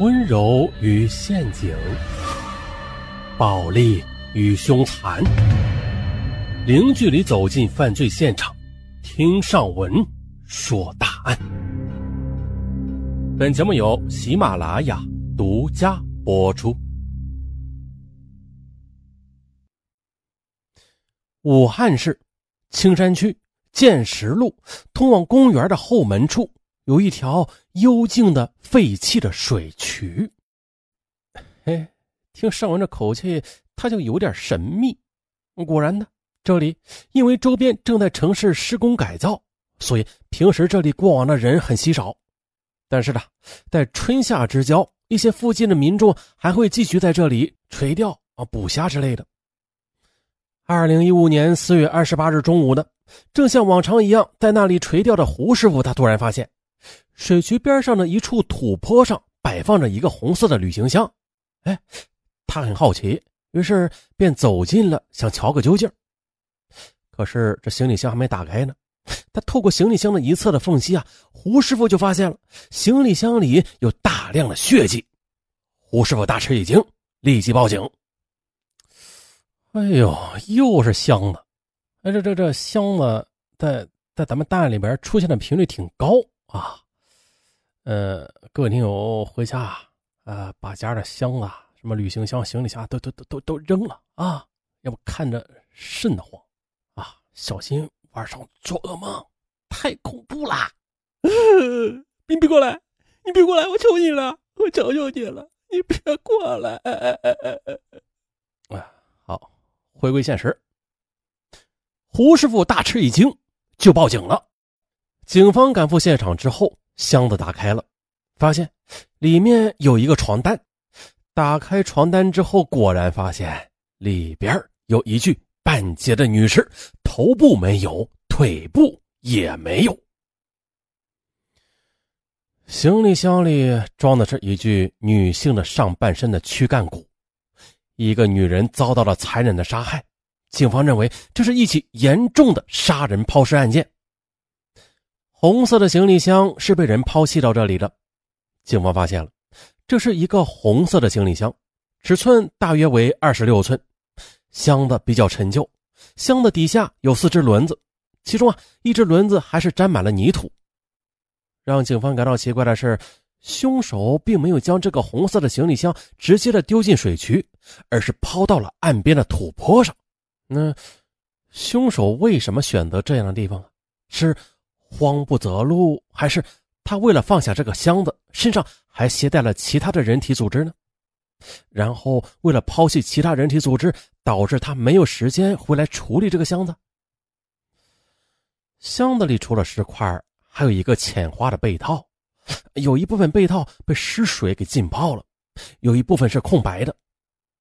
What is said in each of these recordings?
温柔与陷阱，暴力与凶残，零距离走进犯罪现场，听上文说大案。本节目由喜马拉雅独家播出。武汉市青山区建石路通往公园的后门处。有一条幽静的废弃的水渠。哎，听尚文这口气，他就有点神秘。果然呢，这里因为周边正在城市施工改造，所以平时这里过往的人很稀少。但是呢，在春夏之交，一些附近的民众还会继续在这里垂钓啊、捕虾之类的。二零一五年四月二十八日中午呢，正像往常一样在那里垂钓的胡师傅，他突然发现。水渠边上的一处土坡上摆放着一个红色的旅行箱，哎，他很好奇，于是便走近了，想瞧个究竟。可是这行李箱还没打开呢，他透过行李箱的一侧的缝隙啊，胡师傅就发现了行李箱里有大量的血迹。胡师傅大吃一惊，立即报警。哎呦，又是箱子！哎，这这这箱子在在咱们档案里边出现的频率挺高啊。呃，各位听友回家啊，把家的箱子、什么旅行箱、行李箱都都都都都扔了啊，要不看着瘆得慌啊，小心晚上做噩梦，太恐怖啦！你别过来，你别过来，我求你了，我求求你了，你别过来！哎，好，回归现实。胡师傅大吃一惊，就报警了。警方赶赴现场之后。箱子打开了，发现里面有一个床单。打开床单之后，果然发现里边有一具半截的女尸，头部没有，腿部也没有。行李箱里装的是一具女性的上半身的躯干骨，一个女人遭到了残忍的杀害。警方认为这是一起严重的杀人抛尸案件。红色的行李箱是被人抛弃到这里的，警方发现了，这是一个红色的行李箱，尺寸大约为二十六寸，箱子比较陈旧，箱子底下有四只轮子，其中啊一只轮子还是沾满了泥土。让警方感到奇怪的是，凶手并没有将这个红色的行李箱直接的丢进水渠，而是抛到了岸边的土坡上。那凶手为什么选择这样的地方啊？是？慌不择路，还是他为了放下这个箱子，身上还携带了其他的人体组织呢？然后为了抛弃其他人体组织，导致他没有时间回来处理这个箱子。箱子里除了尸块，还有一个浅花的被套，有一部分被套被湿水给浸泡了，有一部分是空白的，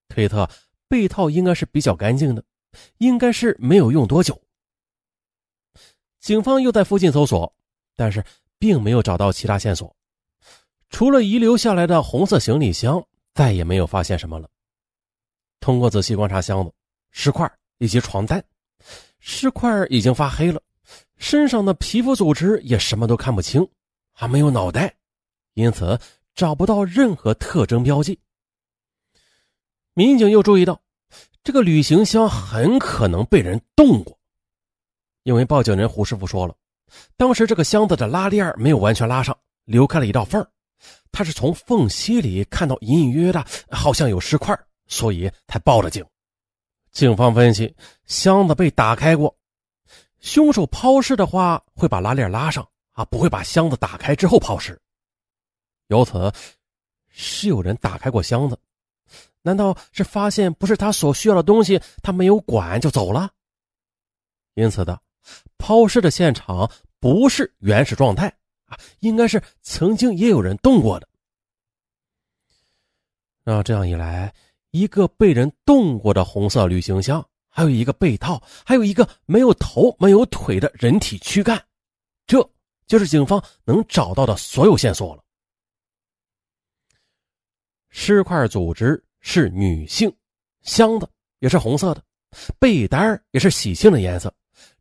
推测被套应该是比较干净的，应该是没有用多久。警方又在附近搜索，但是并没有找到其他线索，除了遗留下来的红色行李箱，再也没有发现什么了。通过仔细观察箱子、尸块以及床单，尸块已经发黑了，身上的皮肤组织也什么都看不清，还没有脑袋，因此找不到任何特征标记。民警又注意到，这个旅行箱很可能被人动过。因为报警人胡师傅说了，当时这个箱子的拉链没有完全拉上，留开了一道缝他是从缝隙里看到隐隐约约的，好像有尸块，所以才报了警。警方分析，箱子被打开过，凶手抛尸的话会把拉链拉上啊，不会把箱子打开之后抛尸。由此，是有人打开过箱子，难道是发现不是他所需要的东西，他没有管就走了？因此的。抛尸的现场不是原始状态啊，应该是曾经也有人动过的。那这样一来，一个被人动过的红色旅行箱，还有一个被套，还有一个没有头没有腿的人体躯干，这就是警方能找到的所有线索了。尸块组织是女性，箱子也是红色的，被单也是喜庆的颜色。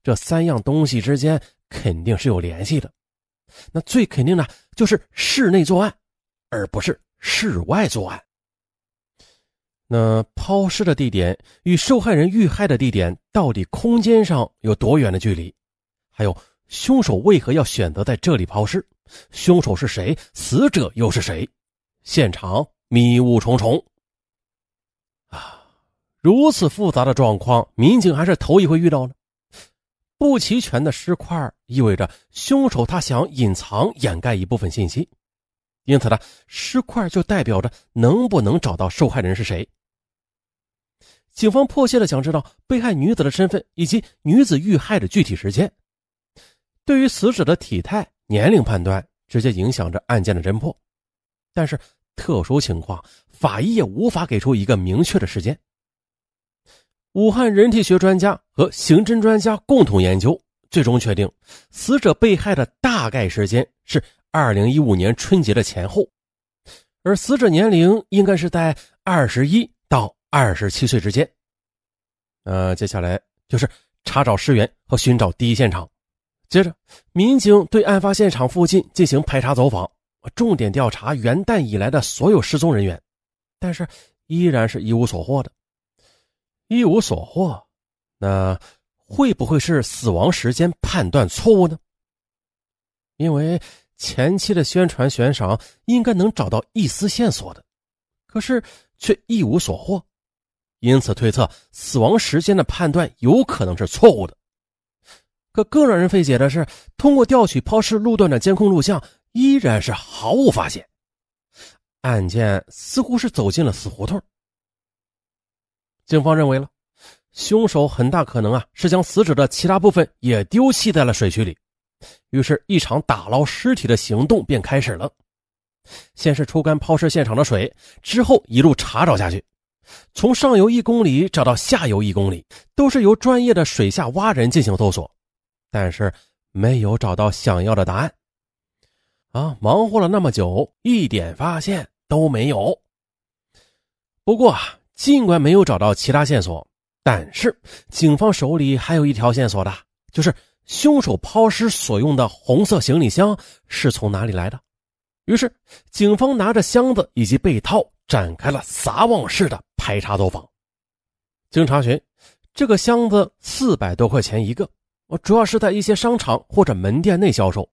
这三样东西之间肯定是有联系的，那最肯定的就是室内作案，而不是室外作案。那抛尸的地点与受害人遇害的地点到底空间上有多远的距离？还有凶手为何要选择在这里抛尸？凶手是谁？死者又是谁？现场迷雾重重。啊，如此复杂的状况，民警还是头一回遇到呢。不齐全的尸块意味着凶手他想隐藏、掩盖一部分信息，因此呢，尸块就代表着能不能找到受害人是谁。警方迫切的想知道被害女子的身份以及女子遇害的具体时间。对于死者的体态、年龄判断，直接影响着案件的侦破。但是特殊情况，法医也无法给出一个明确的时间。武汉人体学专家和刑侦专家共同研究，最终确定死者被害的大概时间是二零一五年春节的前后，而死者年龄应该是在二十一到二十七岁之间。呃，接下来就是查找尸源和寻找第一现场。接着，民警对案发现场附近进行排查走访，重点调查元旦以来的所有失踪人员，但是依然是一无所获的。一无所获，那会不会是死亡时间判断错误呢？因为前期的宣传悬赏应该能找到一丝线索的，可是却一无所获，因此推测死亡时间的判断有可能是错误的。可更让人费解的是，通过调取抛尸路段的监控录像，依然是毫无发现。案件似乎是走进了死胡同。警方认为，了凶手很大可能啊是将死者的其他部分也丢弃在了水渠里，于是，一场打捞尸体的行动便开始了。先是抽干抛尸现场的水，之后一路查找下去。从上游一公里找到下游一公里，都是由专业的水下挖人进行搜索。但是没有找到想要的答案，啊，忙活了那么久，一点发现都没有。不过啊，尽管没有找到其他线索，但是警方手里还有一条线索的，就是凶手抛尸所用的红色行李箱是从哪里来的。于是，警方拿着箱子以及被套，展开了撒网式的排查走访。经查询，这个箱子四百多块钱一个。我主要是在一些商场或者门店内销售，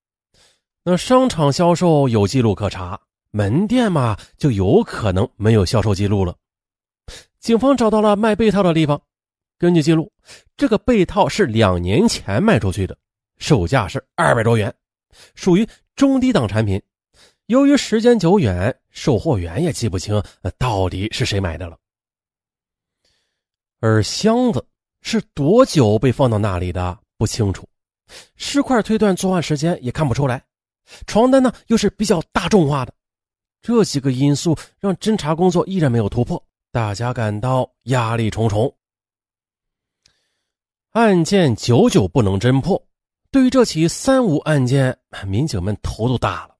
那商场销售有记录可查，门店嘛就有可能没有销售记录了。警方找到了卖被套的地方，根据记录，这个被套是两年前卖出去的，售价是二百多元，属于中低档产品。由于时间久远，售货员也记不清到底是谁买的了。而箱子是多久被放到那里的？不清楚，尸块推断作案时间也看不出来，床单呢又是比较大众化的，这几个因素让侦查工作依然没有突破，大家感到压力重重。案件久久不能侦破，对于这起三无案件，民警们头都大了。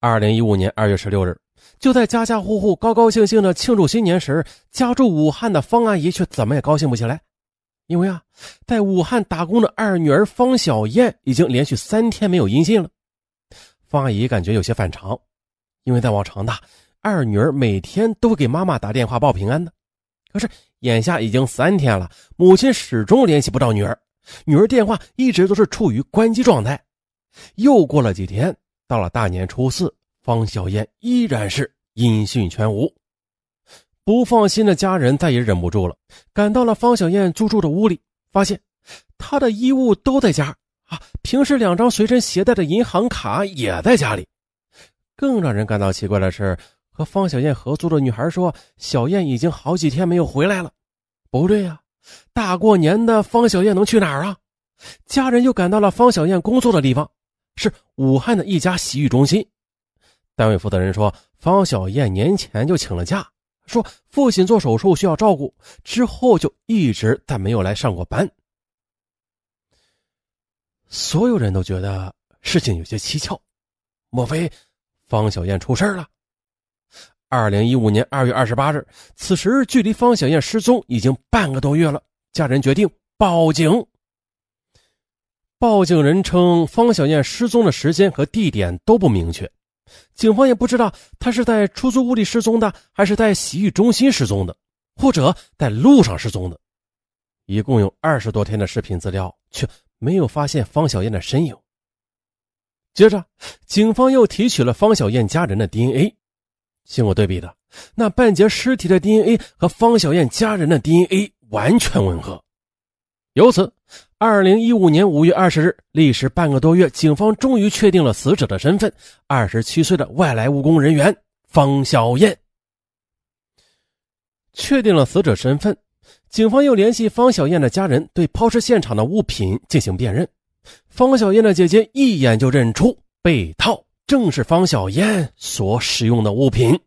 二零一五年二月十六日，就在家家户户高高兴兴的庆祝新年时，家住武汉的方阿姨却怎么也高兴不起来。因为啊，在武汉打工的二女儿方小燕已经连续三天没有音信了，方阿姨感觉有些反常，因为在往常的，二女儿每天都给妈妈打电话报平安的，可是眼下已经三天了，母亲始终联系不到女儿，女儿电话一直都是处于关机状态。又过了几天，到了大年初四，方小燕依然是音讯全无。不放心的家人再也忍不住了，赶到了方小燕租住的屋里，发现她的衣物都在家啊，平时两张随身携带的银行卡也在家里。更让人感到奇怪的是，和方小燕合租的女孩说，小燕已经好几天没有回来了。不对呀，大过年的，方小燕能去哪儿啊？家人又赶到了方小燕工作的地方，是武汉的一家洗浴中心。单位负责人说，方小燕年前就请了假。说父亲做手术需要照顾，之后就一直再没有来上过班。所有人都觉得事情有些蹊跷，莫非方小燕出事了？二零一五年二月二十八日，此时距离方小燕失踪已经半个多月了，家人决定报警。报警人称，方小燕失踪的时间和地点都不明确，警方也不知道她是在出租屋里失踪的，还是在洗浴中心失踪的，或者在路上失踪的。一共有二十多天的视频资料，却没有发现方小燕的身影。接着，警方又提取了方小燕家人的 DNA，经过对比的，那半截尸体的 DNA 和方小燕家人的 DNA 完全吻合。由此，二零一五年五月二十日，历时半个多月，警方终于确定了死者的身份：二十七岁的外来务工人员方小燕。确定了死者身份，警方又联系方小燕的家人，对抛尸现场的物品进行辨认。方小燕的姐姐一眼就认出被套正是方小燕所使用的物品。